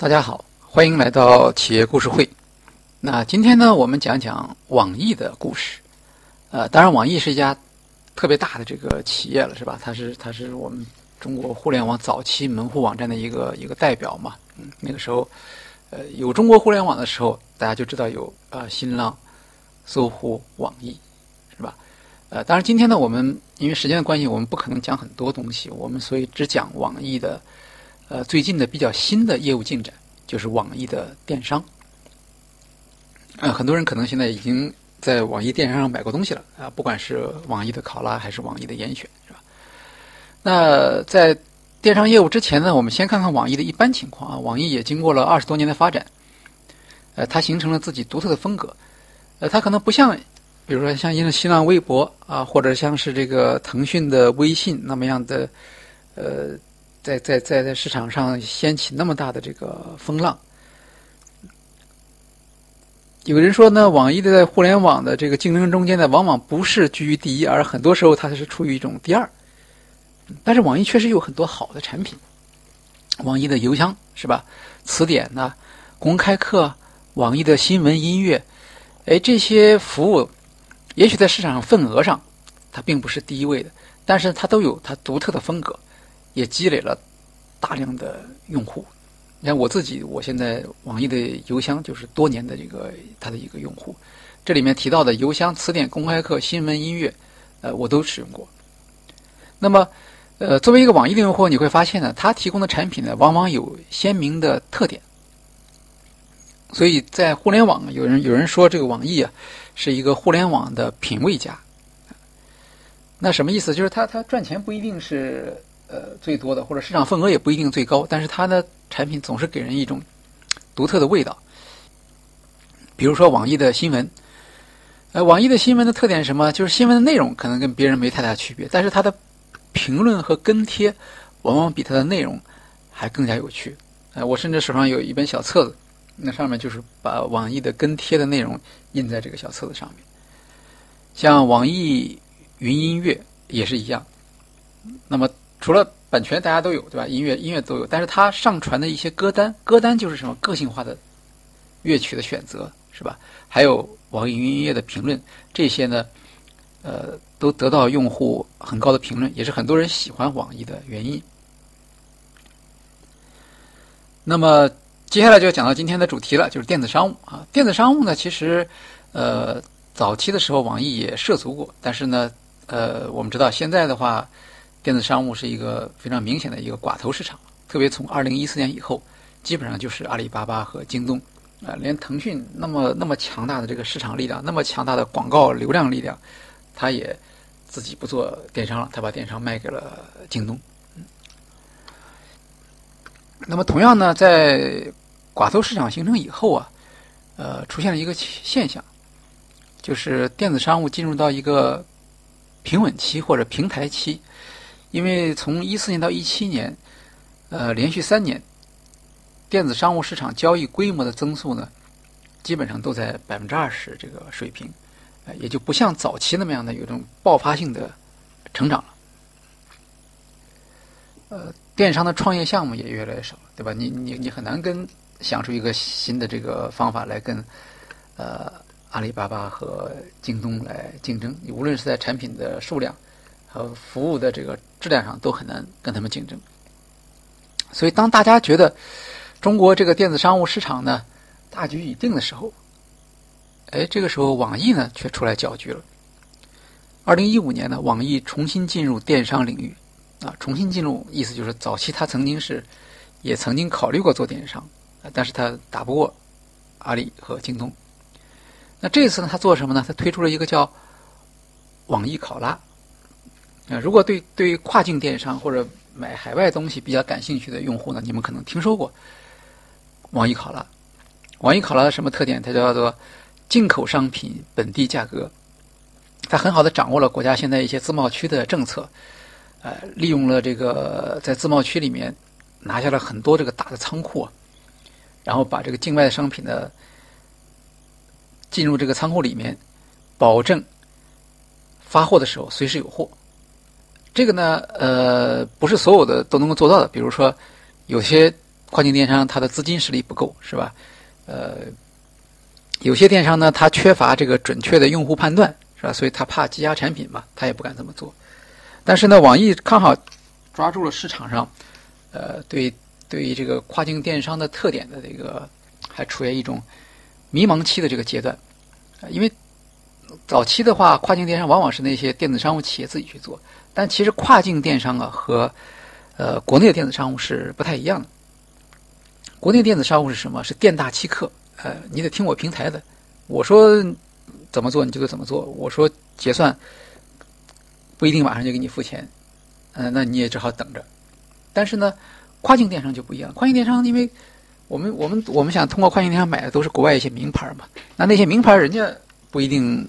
大家好，欢迎来到企业故事会。那今天呢，我们讲讲网易的故事。呃，当然，网易是一家特别大的这个企业了，是吧？它是它是我们中国互联网早期门户网站的一个一个代表嘛。嗯，那个时候，呃，有中国互联网的时候，大家就知道有啊新浪、搜狐、网易，是吧？呃，当然，今天呢，我们因为时间的关系，我们不可能讲很多东西，我们所以只讲网易的。呃，最近的比较新的业务进展就是网易的电商。呃，很多人可能现在已经在网易电商上买过东西了啊，不管是网易的考拉还是网易的严选，是吧？那在电商业务之前呢，我们先看看网易的一般情况啊。网易也经过了二十多年的发展，呃，它形成了自己独特的风格。呃，它可能不像，比如说像一个新浪微博啊，或者像是这个腾讯的微信那么样的，呃。在在在在市场上掀起那么大的这个风浪，有人说呢，网易的在互联网的这个竞争中间呢，往往不是居于第一，而很多时候它是处于一种第二。但是网易确实有很多好的产品，网易的邮箱是吧？词典呢？公开课？网易的新闻音乐？哎，这些服务也许在市场上份额上它并不是第一位的，但是它都有它独特的风格。也积累了大量的用户。你看我自己，我现在网易的邮箱就是多年的这个它的一个用户。这里面提到的邮箱、词典、公开课、新闻、音乐，呃，我都使用过。那么，呃，作为一个网易的用户，你会发现呢，它提供的产品呢，往往有鲜明的特点。所以在互联网，有人有人说这个网易啊，是一个互联网的品味家。那什么意思？就是它它赚钱不一定是。呃，最多的或者市场份额也不一定最高，但是它的产品总是给人一种独特的味道。比如说网易的新闻，呃，网易的新闻的特点是什么？就是新闻的内容可能跟别人没太大区别，但是它的评论和跟帖往往比它的内容还更加有趣。呃，我甚至手上有一本小册子，那上面就是把网易的跟帖的内容印在这个小册子上面。像网易云音乐也是一样，那么。除了版权，大家都有，对吧？音乐音乐都有，但是它上传的一些歌单，歌单就是什么个性化的乐曲的选择，是吧？还有网易云音乐的评论，这些呢，呃，都得到用户很高的评论，也是很多人喜欢网易的原因。那么接下来就要讲到今天的主题了，就是电子商务啊。电子商务呢，其实呃，早期的时候网易也涉足过，但是呢，呃，我们知道现在的话。电子商务是一个非常明显的一个寡头市场，特别从二零一四年以后，基本上就是阿里巴巴和京东，啊，连腾讯那么那么强大的这个市场力量，那么强大的广告流量力量，他也自己不做电商了，他把电商卖给了京东。那么同样呢，在寡头市场形成以后啊，呃，出现了一个现象，就是电子商务进入到一个平稳期或者平台期。因为从一四年到一七年，呃，连续三年，电子商务市场交易规模的增速呢，基本上都在百分之二十这个水平，也就不像早期那么样的有种爆发性的成长了。呃，电商的创业项目也越来越少了，对吧？你你你很难跟想出一个新的这个方法来跟呃阿里巴巴和京东来竞争。你无论是在产品的数量和服务的这个。质量上都很难跟他们竞争，所以当大家觉得中国这个电子商务市场呢大局已定的时候，哎，这个时候网易呢却出来搅局了。二零一五年呢，网易重新进入电商领域，啊，重新进入意思就是早期他曾经是也曾经考虑过做电商，但是他打不过阿里和京东。那这次呢，他做什么呢？他推出了一个叫网易考拉。啊，如果对对跨境电商或者买海外东西比较感兴趣的用户呢，你们可能听说过网易考拉。网易考拉的什么特点？它叫做进口商品本地价格。它很好的掌握了国家现在一些自贸区的政策，呃，利用了这个在自贸区里面拿下了很多这个大的仓库，然后把这个境外的商品呢进入这个仓库里面，保证发货的时候随时有货。这个呢，呃，不是所有的都能够做到的。比如说，有些跨境电商它的资金实力不够，是吧？呃，有些电商呢，它缺乏这个准确的用户判断，是吧？所以它怕积压产品嘛，它也不敢这么做。但是呢，网易刚好抓住了市场上，呃，对对于这个跨境电商的特点的这个，还处于一种迷茫期的这个阶段，因为早期的话，跨境电商往往是那些电子商务企业自己去做，但其实跨境电商啊和呃国内的电子商务是不太一样的。国内电子商务是什么？是店大欺客，呃，你得听我平台的，我说怎么做你就得怎么做，我说结算。不一定马上就给你付钱，嗯，那你也只好等着。但是呢，跨境电商就不一样。跨境电商，因为我们我们我们想通过跨境电商买的都是国外一些名牌嘛，那那些名牌人家不一定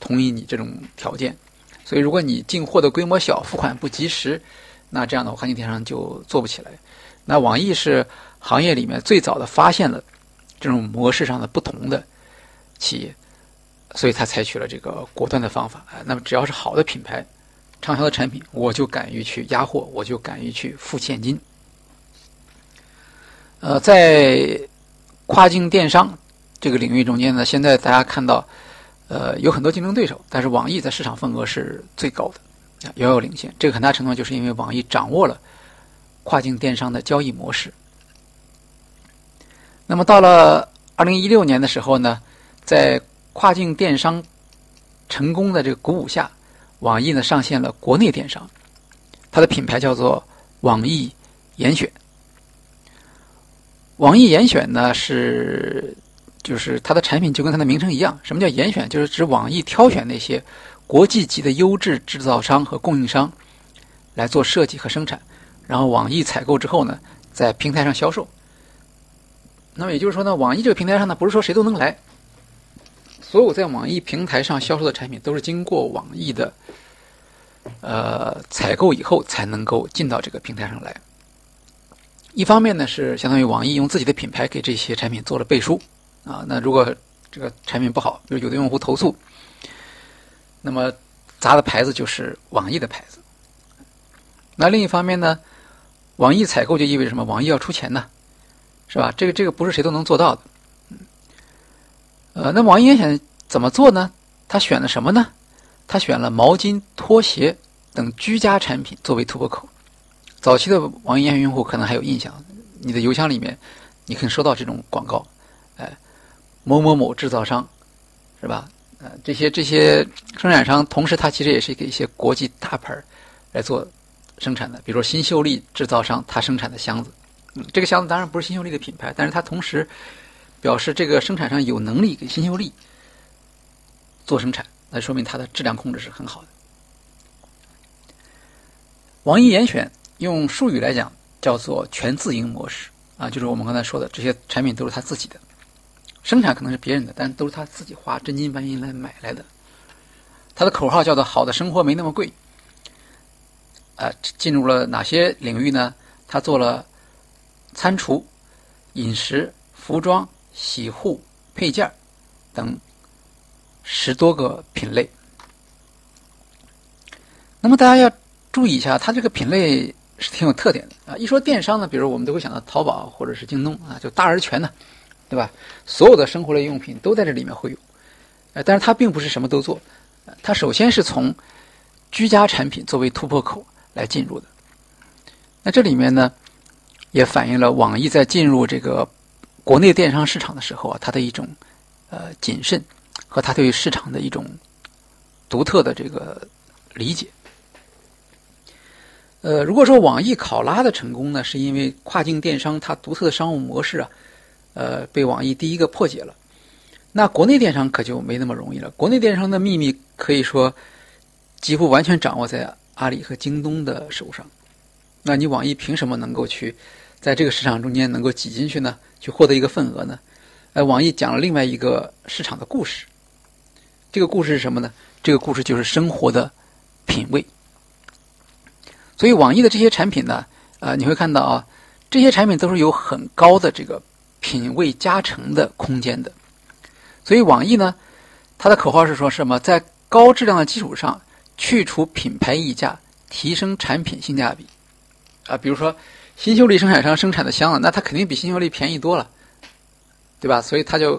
同意你这种条件，所以如果你进货的规模小，付款不及时，那这样的话跨境电商就做不起来。那网易是行业里面最早的发现了这种模式上的不同的企业。所以他采取了这个果断的方法。那么只要是好的品牌、畅销的产品，我就敢于去压货，我就敢于去付现金。呃，在跨境电商这个领域中间呢，现在大家看到，呃，有很多竞争对手，但是网易在市场份额是最高的，遥遥领先。这个很大程度就是因为网易掌握了跨境电商的交易模式。那么到了二零一六年的时候呢，在跨境电商成功的这个鼓舞下，网易呢上线了国内电商，它的品牌叫做网易严选。网易严选呢是就是它的产品就跟它的名称一样，什么叫严选？就是指网易挑选那些国际级的优质制造商和供应商来做设计和生产，然后网易采购之后呢，在平台上销售。那么也就是说呢，网易这个平台上呢，不是说谁都能来。所有在网易平台上销售的产品，都是经过网易的呃采购以后，才能够进到这个平台上来。一方面呢，是相当于网易用自己的品牌给这些产品做了背书啊。那如果这个产品不好，比如有的用户投诉，那么砸的牌子就是网易的牌子。那另一方面呢，网易采购就意味着什么？网易要出钱呢，是吧？这个这个不是谁都能做到的。呃，那网易严选怎么做呢？他选了什么呢？他选了毛巾、拖鞋等居家产品作为突破口。早期的网易严选用户可能还有印象，你的邮箱里面你可以收到这种广告，某某某制造商，是吧？呃，这些这些生产商，同时他其实也是给一些国际大牌来做生产的，比如说新秀丽制造商，他生产的箱子，嗯，这个箱子当然不是新秀丽的品牌，但是它同时。表示这个生产商有能力给新秀丽做生产，那说明它的质量控制是很好的。网易严选用术语来讲叫做全自营模式啊，就是我们刚才说的这些产品都是他自己的，生产可能是别人的，但都是他自己花真金白银来买来的。他的口号叫做“好的生活没那么贵”。啊，进入了哪些领域呢？他做了餐厨、饮食、服装。洗护配件等十多个品类。那么大家要注意一下，它这个品类是挺有特点的啊。一说电商呢，比如我们都会想到淘宝或者是京东啊，就大而全的，对吧？所有的生活类用品都在这里面会有。呃，但是它并不是什么都做，它首先是从居家产品作为突破口来进入的。那这里面呢，也反映了网易在进入这个。国内电商市场的时候啊，它的一种呃谨慎和它对于市场的一种独特的这个理解。呃，如果说网易考拉的成功呢，是因为跨境电商它独特的商务模式啊，呃，被网易第一个破解了。那国内电商可就没那么容易了。国内电商的秘密可以说几乎完全掌握在阿里和京东的手上。那你网易凭什么能够去在这个市场中间能够挤进去呢？去获得一个份额呢？呃，网易讲了另外一个市场的故事。这个故事是什么呢？这个故事就是生活的品味。所以，网易的这些产品呢，呃，你会看到啊，这些产品都是有很高的这个品味加成的空间的。所以，网易呢，它的口号是说什么？在高质量的基础上，去除品牌溢价，提升产品性价比。啊，比如说新秀丽生产商生产的箱子，那它肯定比新秀丽便宜多了，对吧？所以它就，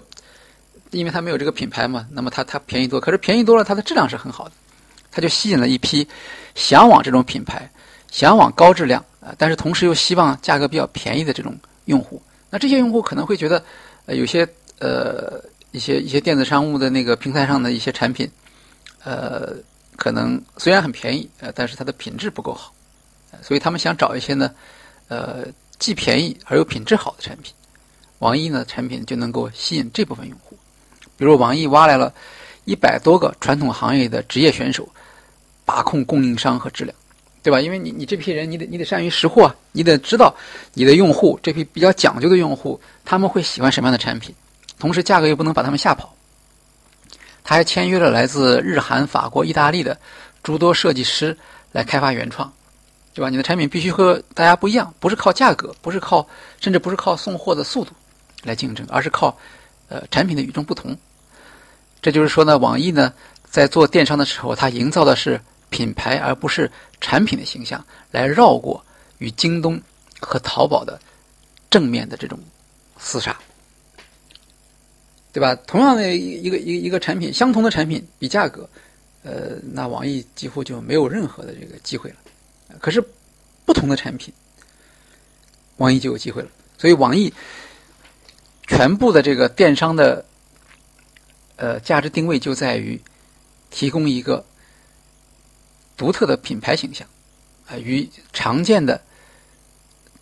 因为它没有这个品牌嘛，那么它它便宜多，可是便宜多了，它的质量是很好的，它就吸引了一批向往这种品牌、向往高质量啊，但是同时又希望价格比较便宜的这种用户。那这些用户可能会觉得，呃，有些呃一些一些电子商务的那个平台上的一些产品，呃，可能虽然很便宜，呃，但是它的品质不够好，所以他们想找一些呢。呃，既便宜而又品质好的产品，网易呢产品就能够吸引这部分用户。比如网易挖来了一百多个传统行业的职业选手，把控供应商和质量，对吧？因为你你这批人，你得你得善于识货，你得知道你的用户这批比较讲究的用户他们会喜欢什么样的产品，同时价格又不能把他们吓跑。他还签约了来自日韩、法国、意大利的诸多设计师来开发原创。对吧？你的产品必须和大家不一样，不是靠价格，不是靠，甚至不是靠送货的速度来竞争，而是靠，呃，产品的与众不同。这就是说呢，网易呢在做电商的时候，它营造的是品牌而不是产品的形象，来绕过与京东和淘宝的正面的这种厮杀，对吧？同样的一个一个一个产品，相同的产品比价格，呃，那网易几乎就没有任何的这个机会了。可是，不同的产品，网易就有机会了。所以，网易全部的这个电商的呃价值定位就在于提供一个独特的品牌形象啊，与常见的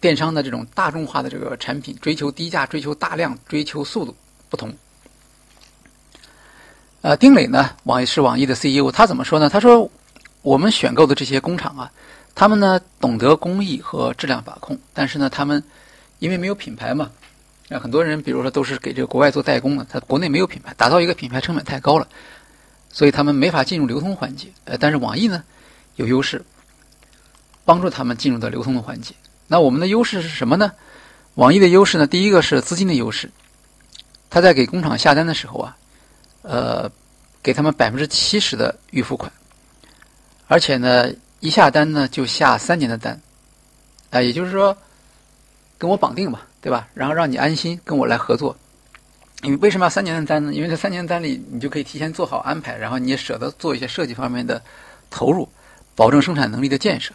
电商的这种大众化的这个产品追求低价、追求大量、追求速度不同。呃，丁磊呢，网易是网易的 CEO，他怎么说呢？他说：“我们选购的这些工厂啊。”他们呢懂得工艺和质量把控，但是呢，他们因为没有品牌嘛，啊，很多人比如说都是给这个国外做代工的，他国内没有品牌，打造一个品牌成本太高了，所以他们没法进入流通环节。呃，但是网易呢有优势，帮助他们进入到流通的环节。那我们的优势是什么呢？网易的优势呢，第一个是资金的优势，他在给工厂下单的时候啊，呃，给他们百分之七十的预付款，而且呢。一下单呢，就下三年的单，啊，也就是说，跟我绑定嘛，对吧？然后让你安心跟我来合作。你为什么要三年的单呢？因为这三年的单里，你就可以提前做好安排，然后你也舍得做一些设计方面的投入，保证生产能力的建设。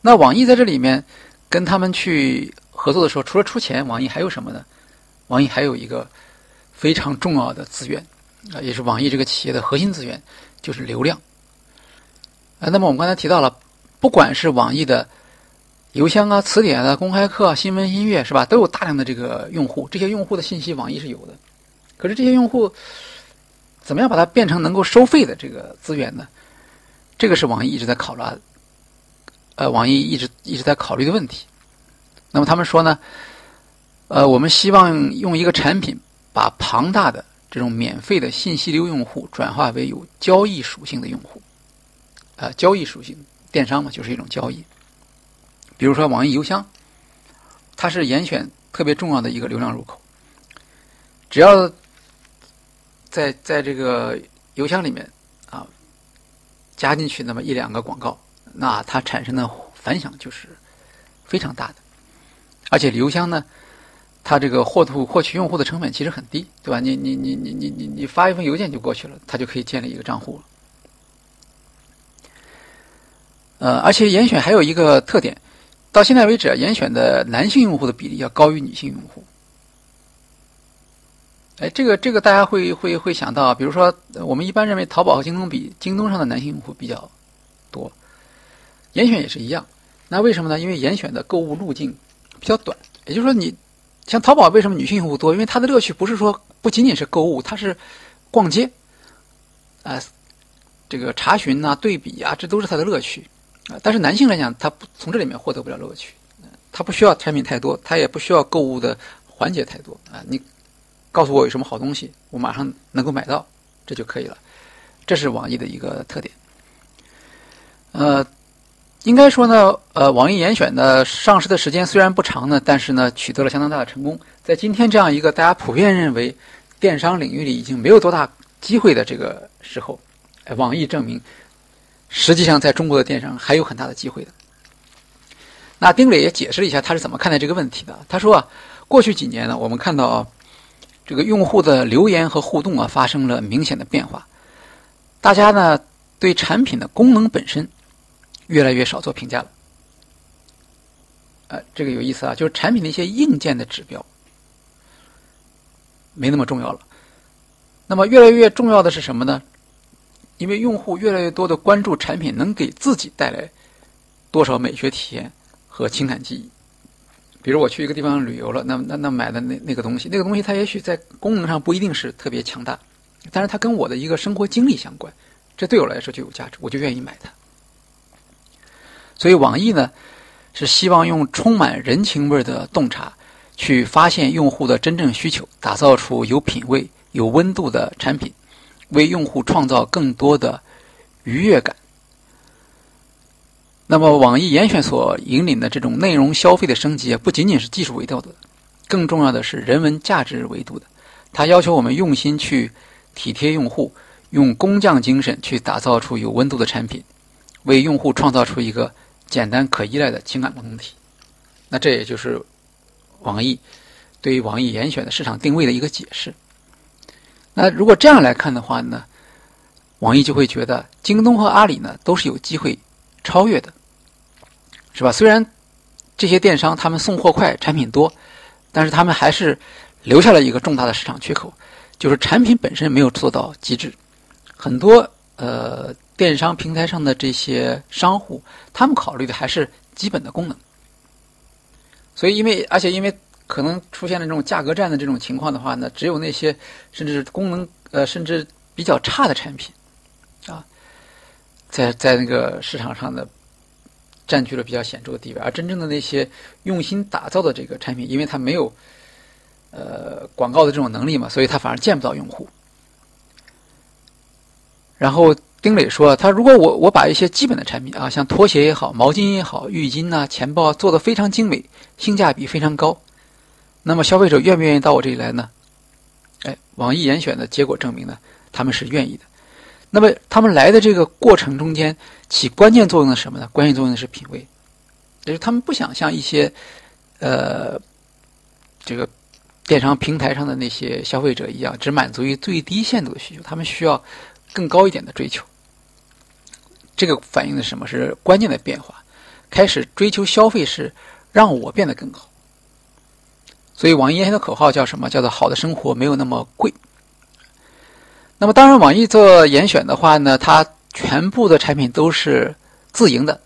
那网易在这里面跟他们去合作的时候，除了出钱，网易还有什么呢？网易还有一个非常重要的资源，啊，也是网易这个企业的核心资源，就是流量。啊，那么我们刚才提到了，不管是网易的邮箱啊、词典啊、公开课、新闻、音乐，是吧？都有大量的这个用户，这些用户的信息网易是有的。可是这些用户怎么样把它变成能够收费的这个资源呢？这个是网易一直在考虑，呃，网易一直一直在考虑的问题。那么他们说呢，呃，我们希望用一个产品把庞大的这种免费的信息流用户转化为有交易属性的用户。呃，交易属性电商嘛，就是一种交易。比如说网易邮箱，它是严选特别重要的一个流量入口。只要在在这个邮箱里面加进去那么一两个广告，那它产生的反响就是非常大的。而且邮箱呢，它这个获图获取用户的成本其实很低，对吧？你你你你你你你发一封邮件就过去了，它就可以建立一个账户了。呃，而且严选还有一个特点，到现在为止，严选的男性用户的比例要高于女性用户。哎，这个这个大家会会会想到，比如说我们一般认为淘宝和京东比，京东上的男性用户比较多，严选也是一样。那为什么呢？因为严选的购物路径比较短，也就是说，你像淘宝为什么女性用户多？因为它的乐趣不是说不仅仅是购物，它是逛街，啊，这个查询呐、对比啊，这都是它的乐趣。啊，但是男性来讲，他不从这里面获得不了乐趣，他不需要产品太多，他也不需要购物的环节太多啊。你告诉我有什么好东西，我马上能够买到，这就可以了。这是网易的一个特点。呃，应该说呢，呃，网易严选的上市的时间虽然不长呢，但是呢，取得了相当大的成功。在今天这样一个大家普遍认为电商领域里已经没有多大机会的这个时候，网易证明。实际上，在中国的电商还有很大的机会的。那丁磊也解释了一下他是怎么看待这个问题的。他说啊，过去几年呢，我们看到这个用户的留言和互动啊发生了明显的变化，大家呢对产品的功能本身越来越少做评价了。呃，这个有意思啊，就是产品的一些硬件的指标没那么重要了。那么越来越重要的是什么呢？因为用户越来越多的关注产品能给自己带来多少美学体验和情感记忆。比如我去一个地方旅游了，那那那买的那那个东西，那个东西它也许在功能上不一定是特别强大，但是它跟我的一个生活经历相关，这对我来说就有价值，我就愿意买它。所以网易呢是希望用充满人情味的洞察去发现用户的真正需求，打造出有品味。有温度的产品，为用户创造更多的愉悦感。那么，网易严选所引领的这种内容消费的升级，不仅仅是技术维度的，更重要的是人文价值维度的。它要求我们用心去体贴用户，用工匠精神去打造出有温度的产品，为用户创造出一个简单可依赖的情感共同体。那这也就是网易对于网易严选的市场定位的一个解释。那如果这样来看的话呢，网易就会觉得京东和阿里呢都是有机会超越的，是吧？虽然这些电商他们送货快、产品多，但是他们还是留下了一个重大的市场缺口，就是产品本身没有做到极致。很多呃电商平台上的这些商户，他们考虑的还是基本的功能。所以，因为而且因为。可能出现了这种价格战的这种情况的话呢，只有那些甚至功能呃甚至比较差的产品，在在那个市场上的占据了比较显著的地位，而真正的那些用心打造的这个产品，因为它没有呃广告的这种能力嘛，所以它反而见不到用户。然后丁磊说，他如果我我把一些基本的产品啊，像拖鞋也好、毛巾也好、浴巾呐、钱包做的非常精美，性价比非常高。那么消费者愿不愿意到我这里来呢？哎，网易严选的结果证明呢，他们是愿意的。那么他们来的这个过程中间起关键作用的什么呢？关键作用的是品味，就是他们不想像一些呃这个电商平台上的那些消费者一样，只满足于最低限度的需求，他们需要更高一点的追求。这个反映的什么是关键的变化？开始追求消费是让我变得更好。所以，网易严选的口号叫什么？叫做“好的生活没有那么贵”。那么，当然，网易做严选的话呢，它全部的产品都是自营的，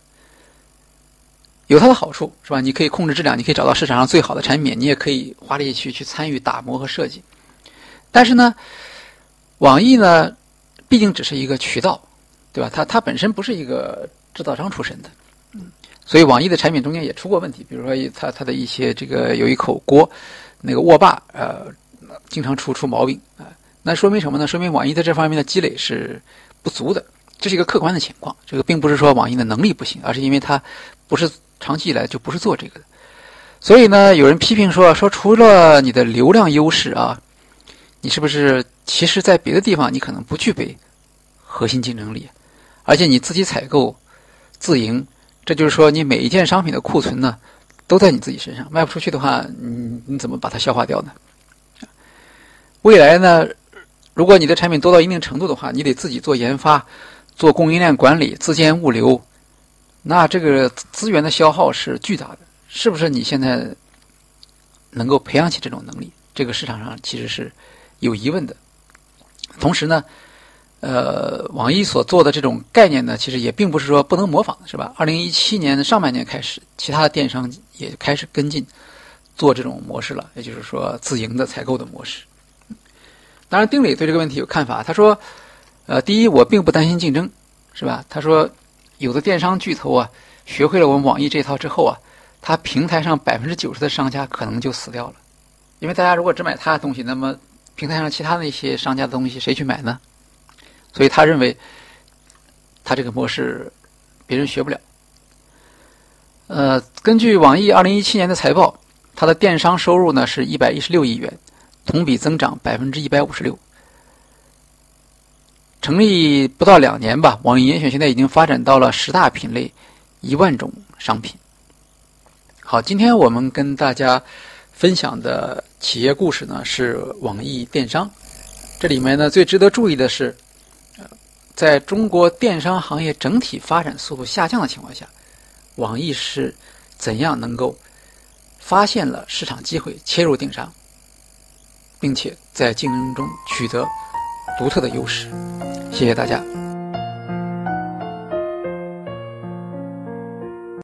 有它的好处，是吧？你可以控制质量，你可以找到市场上最好的产品，你也可以花力气去去参与打磨和设计。但是呢，网易呢，毕竟只是一个渠道，对吧？它它本身不是一个制造商出身的。所以网易的产品中间也出过问题，比如说它它的一些这个有一口锅，那个握把呃经常出出毛病啊，那说明什么呢？说明网易在这方面的积累是不足的，这是一个客观的情况。这个并不是说网易的能力不行，而是因为它不是长期以来就不是做这个的。所以呢，有人批评说说除了你的流量优势啊，你是不是其实在别的地方你可能不具备核心竞争力，而且你自己采购自营。这就是说，你每一件商品的库存呢，都在你自己身上，卖不出去的话，你你怎么把它消化掉呢？未来呢，如果你的产品多到一定程度的话，你得自己做研发、做供应链管理、自建物流，那这个资源的消耗是巨大的，是不是？你现在能够培养起这种能力，这个市场上其实是有疑问的。同时呢。呃，网易所做的这种概念呢，其实也并不是说不能模仿，是吧？二零一七年的上半年开始，其他的电商也开始跟进做这种模式了，也就是说自营的采购的模式。当然，丁磊对这个问题有看法，他说：“呃，第一，我并不担心竞争，是吧？他说，有的电商巨头啊，学会了我们网易这套之后啊，他平台上百分之九十的商家可能就死掉了，因为大家如果只买他的东西，那么平台上其他那些商家的东西谁去买呢？”所以他认为，他这个模式别人学不了。呃，根据网易二零一七年的财报，它的电商收入呢是一百一十六亿元，同比增长百分之一百五十六。成立不到两年吧，网易严选现在已经发展到了十大品类，一万种商品。好，今天我们跟大家分享的企业故事呢是网易电商。这里面呢最值得注意的是，在中国电商行业整体发展速度下降的情况下，网易是怎样能够发现了市场机会，切入电商，并且在竞争中取得独特的优势。谢谢大家。